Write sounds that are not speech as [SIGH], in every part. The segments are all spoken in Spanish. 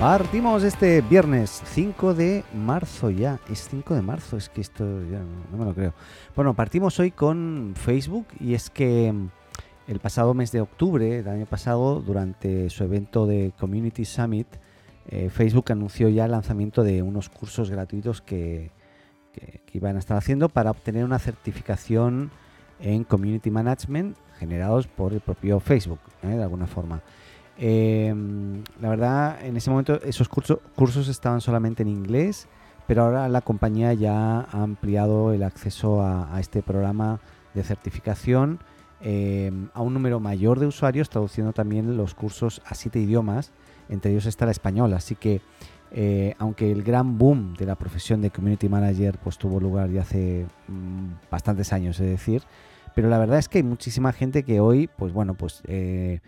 Partimos este viernes 5 de marzo ya. Es 5 de marzo, es que esto ya no, no me lo creo. Bueno, partimos hoy con Facebook y es que mm, el pasado mes de octubre del año pasado, durante su evento de Community Summit, eh, Facebook anunció ya el lanzamiento de unos cursos gratuitos que, que- que iban a estar haciendo para obtener una certificación en Community Management generados por el propio Facebook, ¿eh? de alguna forma. Eh, la verdad, en ese momento esos curso- cursos estaban solamente en inglés, pero ahora la compañía ya ha ampliado el acceso a, este programa de certificación eh, a un número mayor de usuarios, traduciendo también los cursos a siete idiomas, entre ellos está el español. Así que, eh, aunque el gran boom de la profesión de Community Manager pues, tuvo lugar ya hace mm, bastantes años, es decir, pero la verdad es que hay muchísima gente que hoy, pues bueno, pues eh,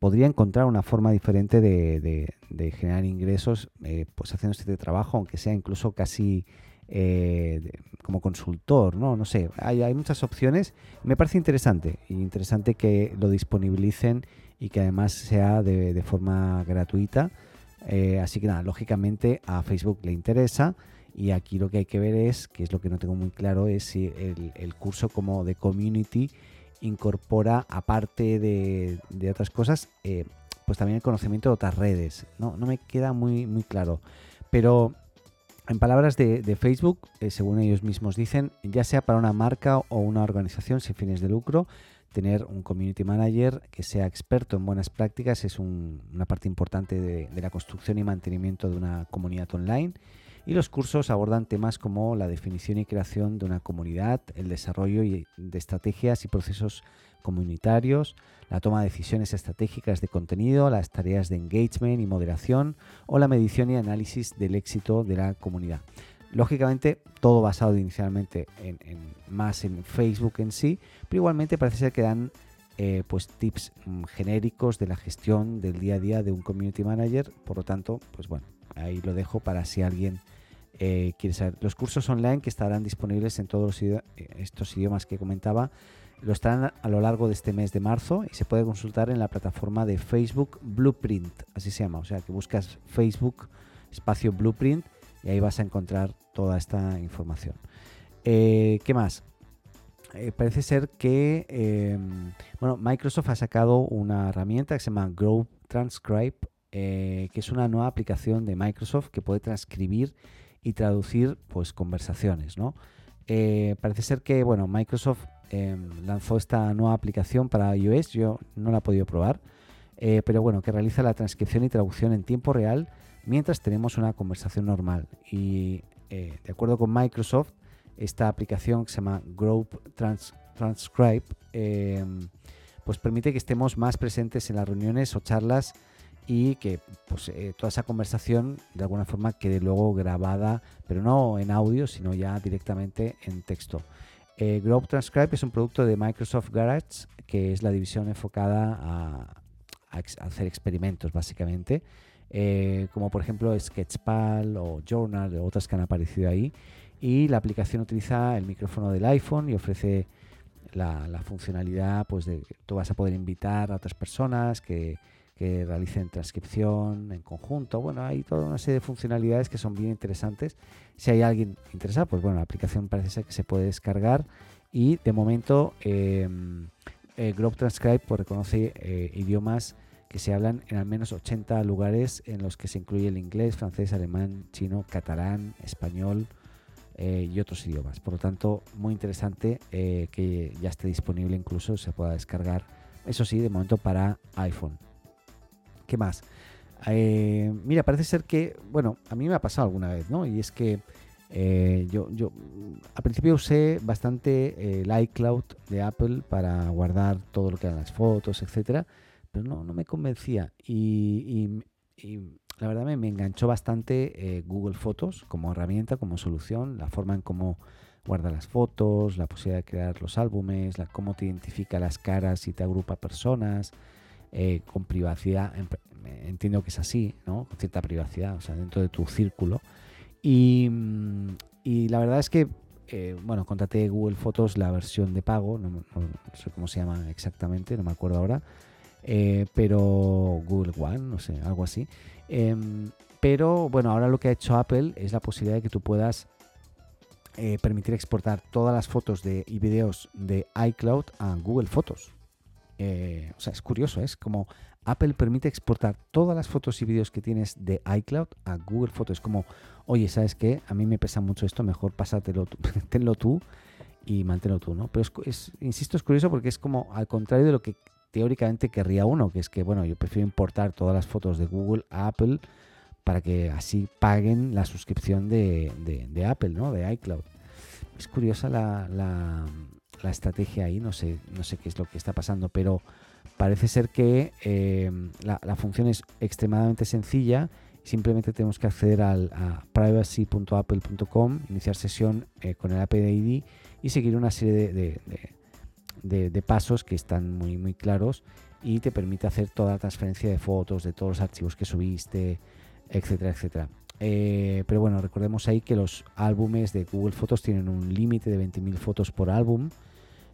podría encontrar una forma diferente de, generar ingresos eh, pues haciendo este trabajo, aunque sea incluso casi eh, como consultor, ¿no? No sé, hay, hay muchas opciones. Me parece interesante, interesante que lo disponibilicen y que además sea de, forma gratuita. Eh, así que nada, lógicamente a Facebook le interesa y aquí lo que hay que ver es, que es lo que no tengo muy claro, es si el curso como de community incorpora, aparte de, otras cosas, eh, pues también el conocimiento de otras redes. No, no me queda muy, muy claro. Pero en palabras de, Facebook, eh, según ellos mismos dicen, ya sea para una marca o una organización sin fines de lucro, tener un community manager que sea experto en buenas prácticas es un- una parte importante de la construcción y mantenimiento de una comunidad online. Y los cursos abordan temas como la definición y creación de una comunidad, el desarrollo de estrategias y procesos comunitarios, la toma de decisiones estratégicas de contenido, las tareas de engagement y moderación o la medición y análisis del éxito de la comunidad. Lógicamente, todo basado inicialmente en, en- más en Facebook en sí, pero igualmente parece ser que dan eh, pues tips mm, genéricos de la gestión del día a día de un community manager. Por lo tanto, pues bueno, ahí lo dejo para si alguien eh, quiere saber. Los cursos online que estarán disponibles en todos los eh, estos idiomas que comentaba lo estarán a lo largo de este mes de marzo y se puede consultar en la plataforma de Facebook Blueprint, así se llama. O sea que buscas Facebook espacio Blueprint y ahí vas a encontrar toda esta información. Eh, ¿Qué más? Parece ser que eh, bueno, Microsoft ha sacado una herramienta que se llama Grow Transcribe, que es una nueva aplicación de Microsoft que puede transcribir y traducir pues conversaciones, ¿no? Eh, parece ser que bueno, Microsoft eh, lanzó esta nueva aplicación para iOS, yo no la he podido probar, eh, pero bueno, que realiza la transcripción y traducción en tiempo real mientras tenemos una conversación normal. Y de acuerdo con Microsoft, esta aplicación que se llama Grow Trans- Transcribe, pues permite que estemos más presentes en las reuniones o charlas y que pues, eh, toda esa conversación de alguna forma quede luego grabada, pero no en audio, sino ya directamente en texto. Eh, Grow Transcribe es un producto de Microsoft Garage, que es la división enfocada a, a ex- a hacer experimentos, básicamente, eh, como por ejemplo Sketchpal o Journal otras que han aparecido ahí. Y la aplicación utiliza el micrófono del iPhone y ofrece la, la funcionalidad pues de que tú vas a poder invitar a otras personas que, que realicen transcripción en conjunto. Bueno, hay toda una serie de funcionalidades que son bien interesantes. Si hay alguien interesado, pues bueno, la aplicación parece ser que se puede descargar y de momento eh, eh, Grok Transcribe pues, reconoce eh, idiomas que se hablan en al menos 80 lugares en los que se incluye el inglés, francés, alemán, chino, catalán, español eh, y otros idiomas. Por lo tanto, muy interesante eh, que ya esté disponible, incluso se pueda descargar, eso sí, de momento para iPhone. ¿Qué más? Eh, mira, parece ser que, bueno, a mí me ha pasado alguna vez, ¿no? Y es que eh, yo, yo al principio usé bastante eh, el iCloud de Apple para guardar todo lo que eran las fotos, etcétera. pero no, no me convencía. Y, la verdad me, me enganchó bastante eh, Google Fotos como herramienta, como solución, la forma en cómo guarda las fotos, la posibilidad de crear los álbumes, la, cómo te identifica las caras y te agrupa personas, eh, con privacidad, entiendo que es así, ¿no? Con cierta privacidad, o sea, dentro de tu círculo. Y, mm, la verdad es que, eh, bueno, contraté Google Fotos la versión de pago, no, sé cómo se llama exactamente, no me acuerdo ahora, eh, pero Google One, no sé, algo así. Em, pero bueno, ahora lo que ha hecho Apple es la posibilidad de que tú puedas permitir exportar todas las fotos de, y videos de iCloud a Google Fotos. Eh, o sea, es curioso, es como Apple permite exportar todas las fotos y vídeos que tienes de iCloud a Google Fotos. Es como, oye, ¿sabes qué? A mí me pesa mucho esto, mejor pásatelo tú, [LAUGHS] tenlo tú y manténlo tú, ¿no? Pero es, insisto, es curioso porque es como al contrario de lo que teóricamente querría uno, que es que, bueno, yo prefiero importar todas las fotos de Google a Apple para que así paguen la suscripción de, Apple, ¿no? De iCloud. Es curiosa la, estrategia ahí, no sé, no sé qué es lo que está pasando, pero parece ser que eh, la, función es extremadamente sencilla. Simplemente tenemos que acceder al, a privacy.apple.com, iniciar sesión eh, con el Apple ID y seguir una serie de, de, pasos que están muy, muy claros y te permite hacer toda la transferencia de fotos, de todos los archivos que subiste, etcétera, etcétera. Eh, pero bueno, recordemos ahí que los álbumes de Google Fotos tienen un límite de 20.000 fotos por álbum.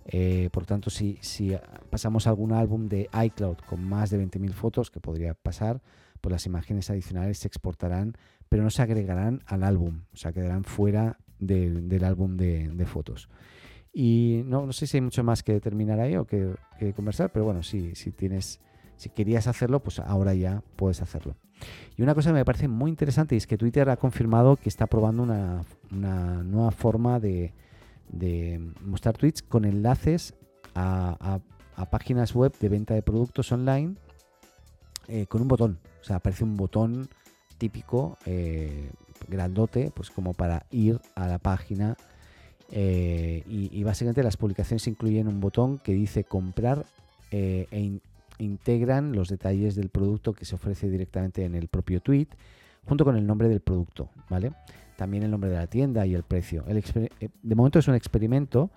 Eh, por tanto, si, si, pasamos algún álbum de iCloud con más de 20.000 fotos, que podría pasar, pues las imágenes adicionales se exportarán, pero no se agregarán al álbum, o sea, quedarán fuera del álbum de, fotos. Y no, sé si hay mucho más que determinar ahí o que, que conversar, pero bueno, si, si tienes, si querías hacerlo, pues ahora ya puedes hacerlo. Y una cosa que me parece muy interesante es que Twitter ha confirmado que está probando una, nueva forma de, mostrar tweets con enlaces a, páginas web de venta de productos online eh, con un botón. O sea, aparece un botón típico, eh, grandote, pues como para ir a la página. Eh, y, básicamente las publicaciones incluyen un botón que dice comprar e, integran los detalles del producto que se ofrece directamente en el propio tweet, junto con el nombre del producto, ¿vale? También el nombre de la tienda y el precio. Eh, de momento es un experimento,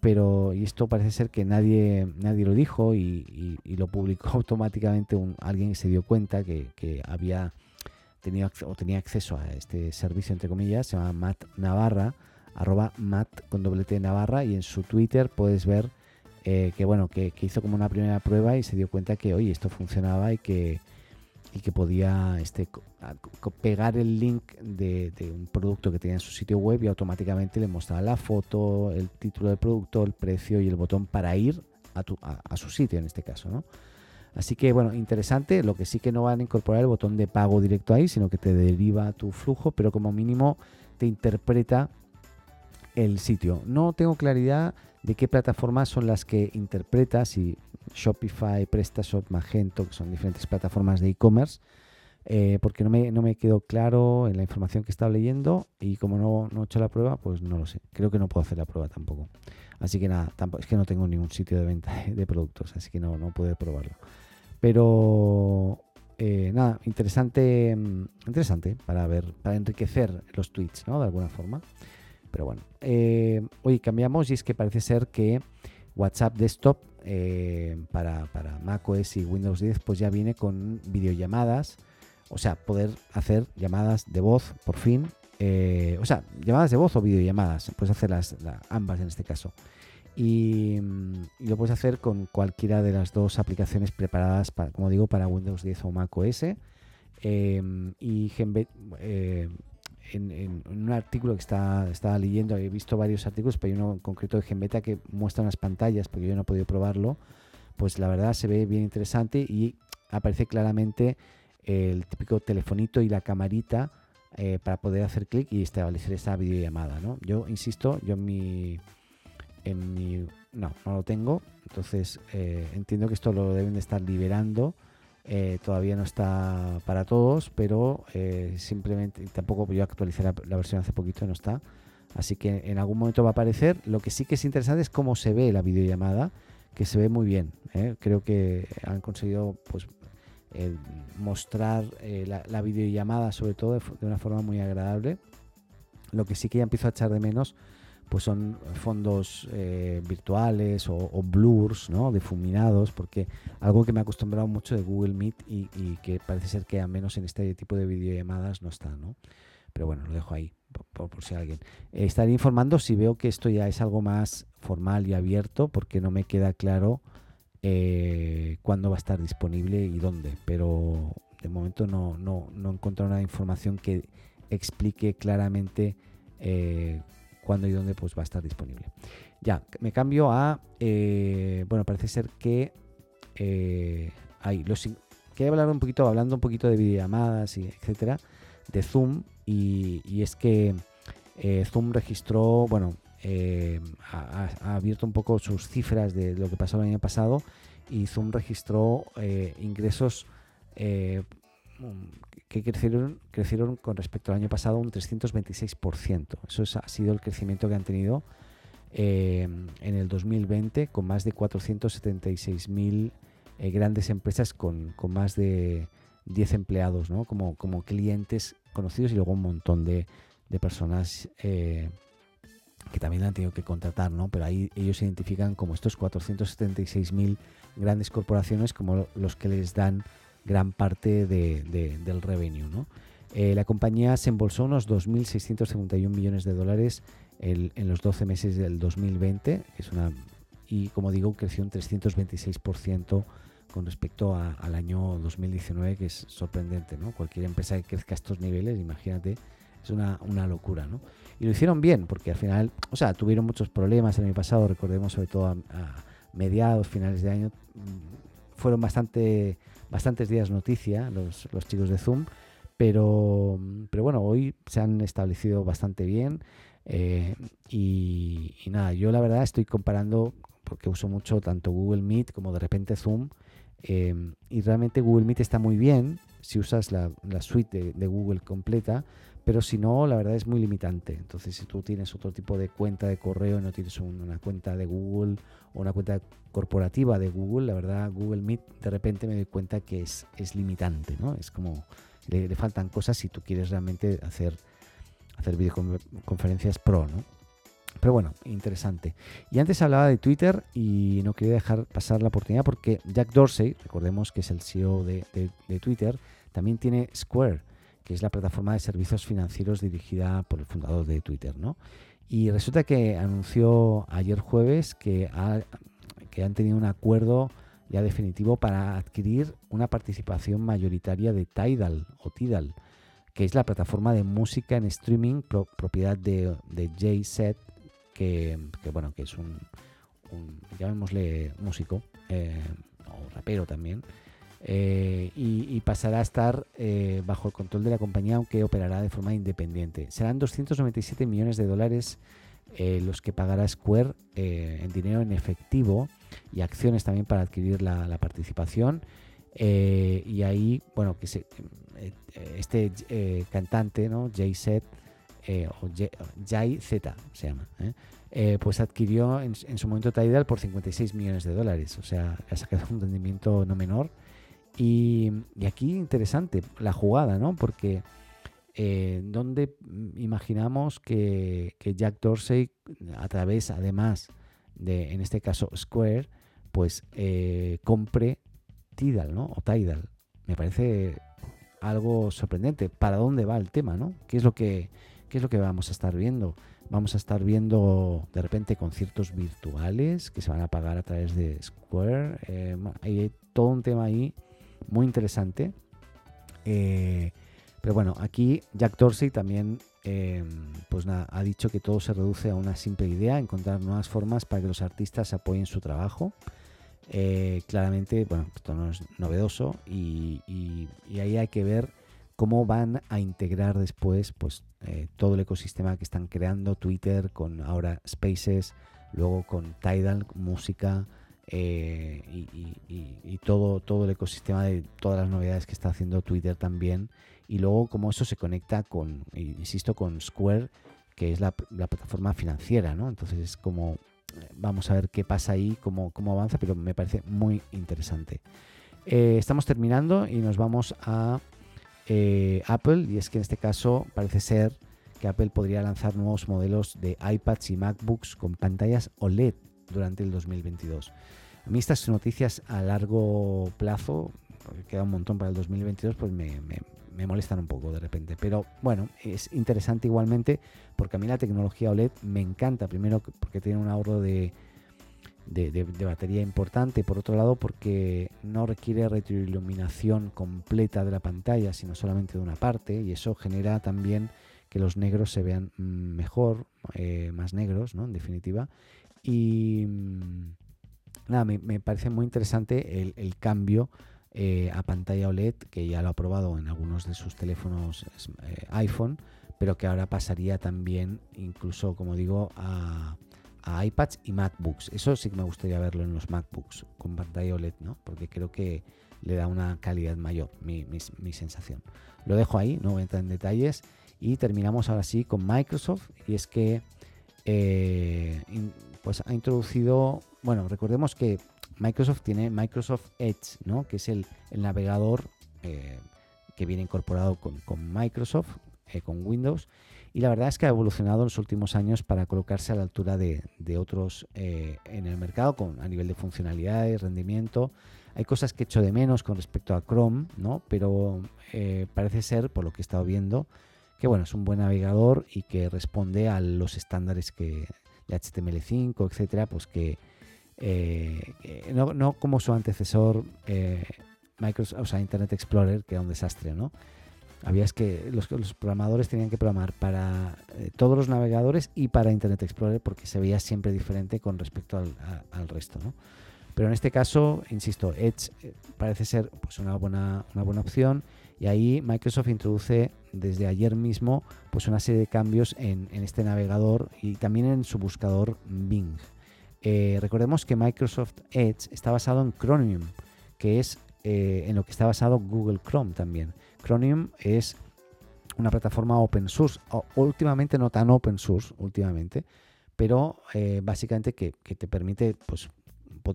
pero y esto parece ser que nadie, nadie lo dijo y, lo publicó [LAUGHS] automáticamente un, alguien se dio cuenta que, había tenido o tenía acceso a este servicio entre comillas, se llama Matt Navarra, arroba Matt con doble T Navarra y en su Twitter puedes ver eh, que bueno, que, hizo como una primera prueba y se dio cuenta que, oye, esto funcionaba y que, y que podía este, pegar el link de, un producto que tenía en su sitio web y automáticamente le mostraba la foto, el título del producto, el precio y el botón para ir a, tu, a, su sitio en este caso, ¿no? Así que bueno, interesante. Lo que sí que no van a incorporar el botón de pago directo ahí, sino que te deriva tu flujo, pero como mínimo te interpreta el sitio. No tengo claridad de qué plataformas son las que interpretas, si Shopify, PrestaShop, Magento, que son diferentes plataformas de e-commerce, eh, porque no me, no me quedó claro en la información que estaba leyendo y como no, no he hecho la prueba, pues no lo sé. Creo que no puedo hacer la prueba tampoco. Así que nada, tampoco, es que no tengo ningún sitio de venta [LAUGHS] de productos, así que no, no puedo probarlo. Pero eh, nada, interesante, mm, interesante para ver, para enriquecer los tweets, ¿no? De alguna forma. Pero bueno, eh, hoy cambiamos y es que parece ser que WhatsApp Desktop eh, para, para macOS y Windows 10 pues ya viene con videollamadas, o sea, poder hacer llamadas de voz por fin, eh, o sea, llamadas de voz o videollamadas, puedes hacerlas ambas en este caso. Y, lo puedes hacer con cualquiera de las dos aplicaciones preparadas, para, como digo, para Windows 10 o macOS. y en, un artículo que estaba leyendo, he visto varios artículos, pero hay uno en concreto de Genbeta que muestra unas pantallas, porque yo no he podido probarlo, pues la verdad se ve bien interesante y aparece claramente el típico telefonito y la camarita eh, para poder hacer clic y establecer esa videollamada. ¿no? Yo insisto, yo en mi, en mi no, no lo tengo, entonces eh, entiendo que esto lo deben de estar liberando eh, todavía no está para todos, pero eh, simplemente tampoco yo actualicé la, versión hace poquito, no está. Así que en algún momento va a aparecer. Lo que sí que es interesante es cómo se ve la videollamada, que se ve muy bien. ¿eh? Creo que han conseguido pues mostrar la, videollamada sobre todo de, una forma muy agradable. Lo que sí que ya empiezo a echar de menos pues son fondos eh, virtuales o, blurs, ¿no? difuminados, porque algo que me ha acostumbrado mucho de Google Meet y, que parece ser que al menos en este tipo de videollamadas no está, ¿no? Pero bueno, lo dejo ahí por, si alguien. estaré informando si veo que esto ya es algo más formal y abierto, porque no me queda claro eh, cuándo va a estar disponible y dónde. Pero de momento no, no, no he una información que explique claramente eh, cuándo y dónde pues, va a estar disponible. Ya, me cambio a. Eh, bueno, parece ser que. hay los, quería hablar un poquito, hablando un poquito de videollamadas y etcétera, de Zoom. Y, y es que Zoom registró, bueno, eh, ha, abierto un poco sus cifras de lo que pasó el año pasado y Zoom registró eh, ingresos eh, que crecieron, crecieron con respecto al año pasado un 326%. Eso ha sido el crecimiento que han tenido en el 2020 con más de 476.000 grandes empresas con, más de 10 empleados ¿no? como, como clientes conocidos y luego un montón de, de personas que también han tenido que contratar, ¿no? Pero ahí ellos se identifican como estos 476.000 grandes corporaciones como los que les dan gran parte del revenue, ¿no? Eh, la compañía se embolsó unos 2.651 millones de dólares en los 12 meses del 2020, es una, y como digo, creció un 326% con respecto al año 2019, que es sorprendente, ¿no? Cualquier empresa que crezca a estos niveles, imagínate, es una, una locura, ¿no? Y lo hicieron bien, porque al final, o sea, tuvieron muchos problemas el año pasado, recordemos sobre todo a, mediados, finales de año, fueron bastante, bastantes días noticia los, los chicos de Zoom, pero, pero bueno, hoy se han establecido bastante bien. Eh, y, nada, yo la verdad estoy comparando, porque uso mucho tanto Google Meet como de repente Zoom, eh, y realmente Google Meet está muy bien si usas la, suite de, Google completa, pero si no, la verdad es muy limitante. Entonces, si tú tienes otro tipo de cuenta de correo, no tienes una cuenta de Google o una cuenta corporativa de Google, la verdad, Google Meet de repente me doy cuenta que es, es limitante, ¿no? Es como, le, faltan cosas si tú quieres realmente hacer, hacer videoconferencias pro, ¿no? Pero bueno, interesante. Y antes hablaba de Twitter y no quería dejar pasar la oportunidad porque Jack Dorsey, recordemos que es el CEO de, de Twitter, también tiene Square que es la plataforma de servicios financieros dirigida por el fundador de Twitter, ¿no? Y resulta que anunció ayer jueves que, que han tenido un acuerdo ya definitivo para adquirir una participación mayoritaria de Tidal o Tidal, que es la plataforma de música en streaming propiedad de, de Jay Set, que, bueno, que es un, llamémosle músico eh, o rapero también, eh, y, pasará a estar eh, bajo el control de la compañía, aunque operará de forma independiente. Serán 297 millones de dólares eh, los que pagará Square en dinero en efectivo y acciones también para adquirir la, participación. y ahí, bueno, que se, este cantante, ¿no? Jay Z, o Jay Z se llama, pues adquirió en, en, su momento Tidal por 56 millones de dólares. O sea, ha sacado un rendimiento no menor. Y, aquí interesante la jugada, ¿no? Porque eh, donde imaginamos que, Jack Dorsey, a través, además de, en este caso, Square, pues eh, compre Tidal, ¿no? O Tidal. Me parece algo sorprendente. ¿Para dónde va el tema, no? ¿Qué es lo que, qué es lo que vamos a estar viendo? Vamos a estar viendo de repente conciertos virtuales que se van a pagar a través de Square. Eh, hay todo un tema ahí muy interesante. Eh, pero bueno, aquí Jack Dorsey también eh, pues ha dicho que todo se reduce a una simple idea, encontrar nuevas formas para que los artistas apoyen su trabajo. Eh, claramente, bueno, esto no es novedoso y, ahí hay que ver cómo van a integrar después pues, todo el ecosistema que están creando Twitter con ahora Spaces, luego con Tidal, música, eh, y, todo, todo el ecosistema de todas las novedades que está haciendo Twitter también. Y luego cómo eso se conecta con, insisto, con Square, que es la, plataforma financiera, ¿no? Entonces es como vamos a ver qué pasa ahí, cómo, cómo avanza, pero me parece muy interesante. Eh, estamos terminando y nos vamos a eh, Apple y es que en este caso parece ser que Apple podría lanzar nuevos modelos de iPads y MacBooks con pantallas OLED durante el 2022. A mí estas noticias a largo plazo, porque queda un montón para el 2022, pues me, me molestan un poco de repente. Pero bueno, es interesante igualmente porque a mí la tecnología OLED me encanta. Primero porque tiene un ahorro de, de, batería importante. Por otro lado porque no requiere retroiluminación completa de la pantalla, sino solamente de una parte. Y eso genera también que los negros se vean mejor, eh, más negros, ¿no? En definitiva. Y mm, nada, me, parece muy interesante el, cambio eh, a pantalla OLED, que ya lo ha probado en algunos de sus teléfonos eh, iPhone, pero que ahora pasaría también, incluso como digo, a, iPads y MacBooks. Eso sí que me gustaría verlo en los MacBooks con pantalla OLED, ¿no? Porque creo que le da una calidad mayor, mi, sensación. Lo dejo ahí, no voy a entrar en detalles. Y terminamos ahora sí con Microsoft. Y es que eh, pues ha introducido, bueno, recordemos que Microsoft tiene Microsoft Edge, ¿no? que es el, navegador eh, que viene incorporado con, Microsoft, eh, con Windows. Y la verdad es que ha evolucionado en los últimos años para colocarse a la altura de, otros en el mercado con, a nivel de funcionalidades, rendimiento. Hay cosas que echo de menos con respecto a Chrome, ¿no? pero parece ser, por lo que he estado viendo, que bueno, es un buen navegador y que responde a los estándares que, de HTML5, etcétera, pues que, eh, no, como su antecesor eh, Microsoft, o sea, Internet Explorer, que era un desastre, ¿no? Habías que los, programadores tenían que programar para eh, todos los navegadores y para Internet Explorer porque se veía siempre diferente con respecto al, resto, ¿no? Pero en este caso, insisto, Edge parece ser pues, una, buena, una buena opción y ahí Microsoft introduce desde ayer mismo pues, una serie de cambios en, este navegador y también en su buscador Bing. Eh, recordemos que Microsoft Edge está basado en Chromium, que es eh, en lo que está basado Google Chrome también. Chromium es una plataforma open source, últimamente no tan open source, últimamente, pero eh, básicamente que, te permite, pues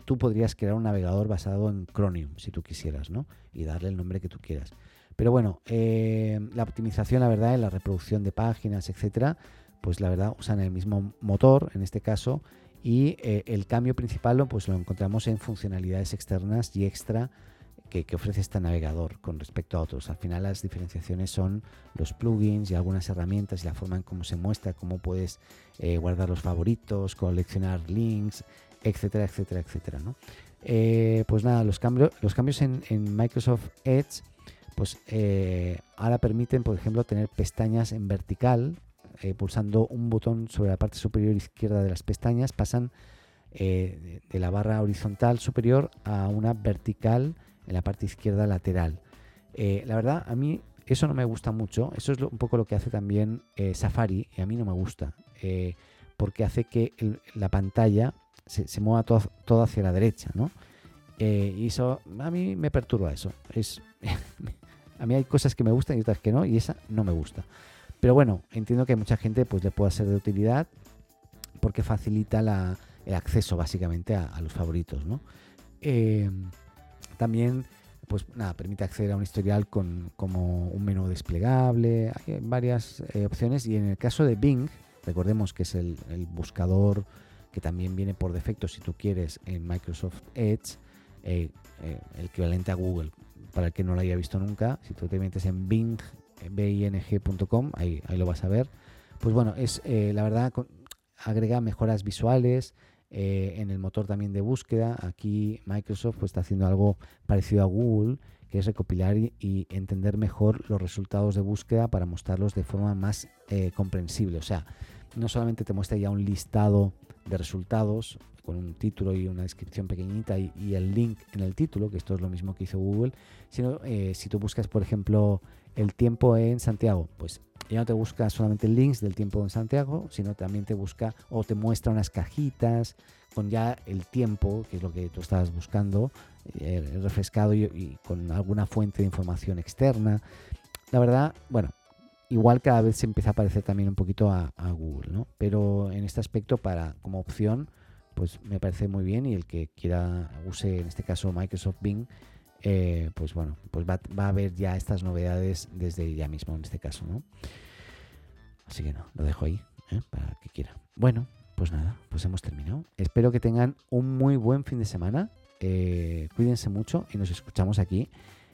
tú podrías crear un navegador basado en Chromium, si tú quisieras, ¿no? Y darle el nombre que tú quieras. Pero bueno, la optimización, la verdad, en la reproducción de páginas, etcétera, pues la verdad usan el mismo motor, en este caso, y eh, el cambio principal pues, lo encontramos en funcionalidades externas y extra que, ofrece este navegador con respecto a otros. Al final las diferenciaciones son los plugins y algunas herramientas y la forma en cómo se muestra, cómo puedes eh, guardar los favoritos, coleccionar links, etcétera, etcétera, etcétera. Eh, pues nada, los, cambios, los cambios en Microsoft Edge pues ahora permiten, por ejemplo, tener pestañas en vertical eh, pulsando un botón sobre la parte superior izquierda de las pestañas, pasan eh, de la barra horizontal superior a una vertical en la parte izquierda lateral. Eh, la verdad, a mí eso no me gusta mucho. Eso es un poco lo que hace también Safari y a mí no me gusta. porque hace que la pantalla se, mueva todo, hacia la derecha, ¿no? y eso a mí me perturba eso. Es, [LAUGHS] a mí hay cosas que me gustan y otras que no, y esa no me gusta. Pero bueno, entiendo que a mucha gente pues, le pueda ser de utilidad porque facilita el acceso básicamente a, los favoritos. ¿no? Eh, también pues nada, permite acceder a un historial con como un menú desplegable, hay varias eh, opciones y en el caso de Bing, recordemos que es el, buscador que también viene por defecto si tú quieres en Microsoft Edge, eh, el equivalente a Google, para el que no lo haya visto nunca, si tú te metes en Bing bing.com, ahí, lo vas a ver. Pues bueno, es eh, la verdad, agrega mejoras visuales eh, en el motor también de búsqueda. Aquí Microsoft pues, está haciendo algo parecido a Google, que es recopilar y, entender mejor los resultados de búsqueda para mostrarlos de forma más eh, comprensible. O sea, no solamente te muestra ya un listado de resultados con un título y una descripción pequeñita y, el link en el título, que esto es lo mismo que hizo Google, sino si tú buscas, por ejemplo, el tiempo en Santiago, pues ya no te busca solamente links del tiempo en Santiago, sino también te busca o te muestra unas cajitas con ya el tiempo, que es lo que tú estabas buscando, eh, refrescado y, con alguna fuente de información externa. La verdad, bueno, igual cada vez se empieza a parecer también un poquito a, Google, ¿no? Pero en este aspecto, para como opción, pues me parece muy bien y el que quiera use en este caso Microsoft Bing, eh, pues bueno, pues va, a ver ya estas novedades desde ya mismo en este caso, ¿no? Así que no, lo dejo ahí, ¿eh? para que quiera. Bueno, pues nada, pues hemos terminado. Espero que tengan un muy buen fin de semana. Eh, cuídense mucho y nos escuchamos aquí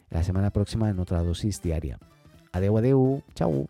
la semana próxima en otra dosis diaria. Adeu, adeu, chao.